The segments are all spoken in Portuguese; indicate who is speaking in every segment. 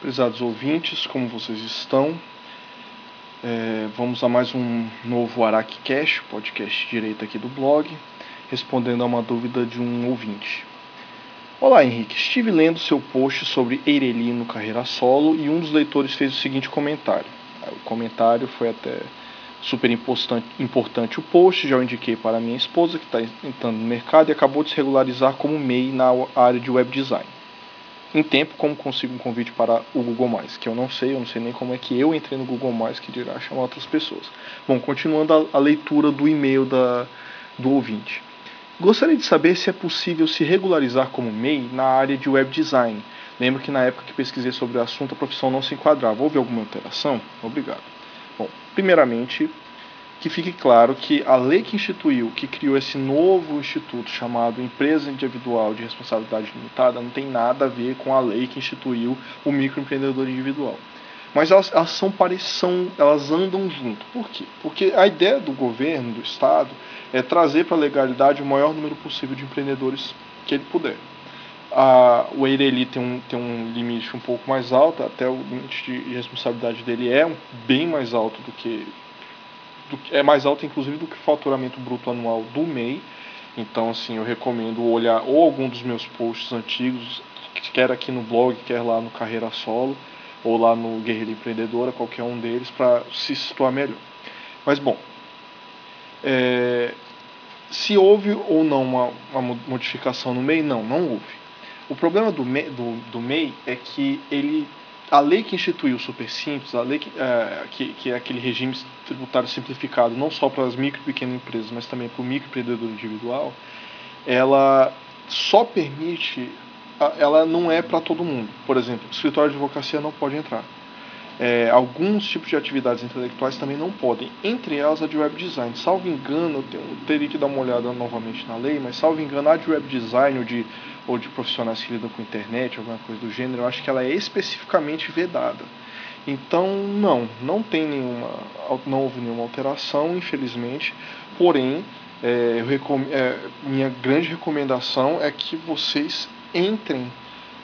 Speaker 1: Prezados ouvintes, como vocês estão? É, vamos a mais um novo Araque Cash, podcast direito aqui do blog, respondendo a uma dúvida de um ouvinte. Olá Henrique, estive lendo seu post sobre Eireli no carreira solo e um dos leitores fez o seguinte comentário. O comentário foi até super importante, importante o post, já o indiquei para minha esposa que está entrando no mercado e acabou de se regularizar como MEI na área de web design em tempo como consigo um convite para o Google Mais, que eu não sei, eu não sei nem como é que eu entrei no Google Mais, que dirá chamar outras pessoas. Bom, continuando a, a leitura do e-mail da, do ouvinte. Gostaria de saber se é possível se regularizar como MEI na área de web design. Lembro que na época que pesquisei sobre o assunto a profissão não se enquadrava. Houve alguma alteração? Obrigado. Bom, primeiramente, que fique claro que a lei que instituiu, que criou esse novo instituto chamado Empresa Individual de Responsabilidade Limitada, não tem nada a ver com a lei que instituiu o microempreendedor individual. Mas elas, elas são pareçam, elas andam junto. Por quê? Porque a ideia do governo, do Estado, é trazer para a legalidade o maior número possível de empreendedores que ele puder. A, o Eireli tem um, tem um limite um pouco mais alto, até o limite de responsabilidade dele é bem mais alto do que do, é mais alta inclusive do que o faturamento bruto anual do MEI. Então, assim, eu recomendo olhar ou algum dos meus posts antigos, quer aqui no blog, quer lá no Carreira Solo, ou lá no Guerreira Empreendedora, qualquer um deles, para se situar melhor. Mas, bom, é, se houve ou não uma, uma, modificação no MEI, não, não houve. O problema do MEI, do, do MEI é que ele a lei que instituiu o Super Simples, a lei que, é, que, que, é aquele regime tributário simplificado, não só para as micro e pequenas empresas, mas também para o microempreendedor individual, ela só permite, ela não é para todo mundo. Por exemplo, o escritório de advocacia não pode entrar. É, alguns tipos de atividades intelectuais também não podem, entre elas a de web design. Salvo engano, eu, tenho, eu teria que dar uma olhada novamente na lei, mas salvo engano, a de web design ou de ou de profissionais que lidam com internet, alguma coisa do gênero, eu acho que ela é especificamente vedada. Então, não, não tem nenhuma, não houve nenhuma alteração, infelizmente. Porém, é, é, minha grande recomendação é que vocês entrem,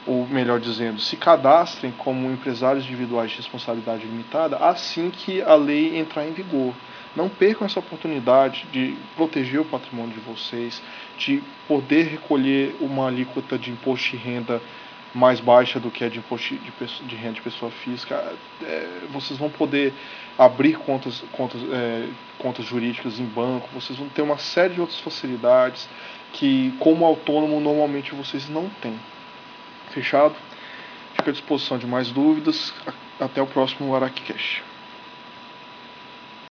Speaker 1: ou melhor dizendo, se cadastrem como empresários individuais de responsabilidade limitada assim que a lei entrar em vigor. Não percam essa oportunidade de proteger o patrimônio de vocês, de poder recolher uma alíquota de imposto de renda mais baixa do que a de imposto de, de renda de pessoa física. É, vocês vão poder abrir contas, contas, é, contas jurídicas em banco, vocês vão ter uma série de outras facilidades que, como autônomo, normalmente vocês não têm. Fechado? Fico à disposição de mais dúvidas. Até o próximo AraquiCast.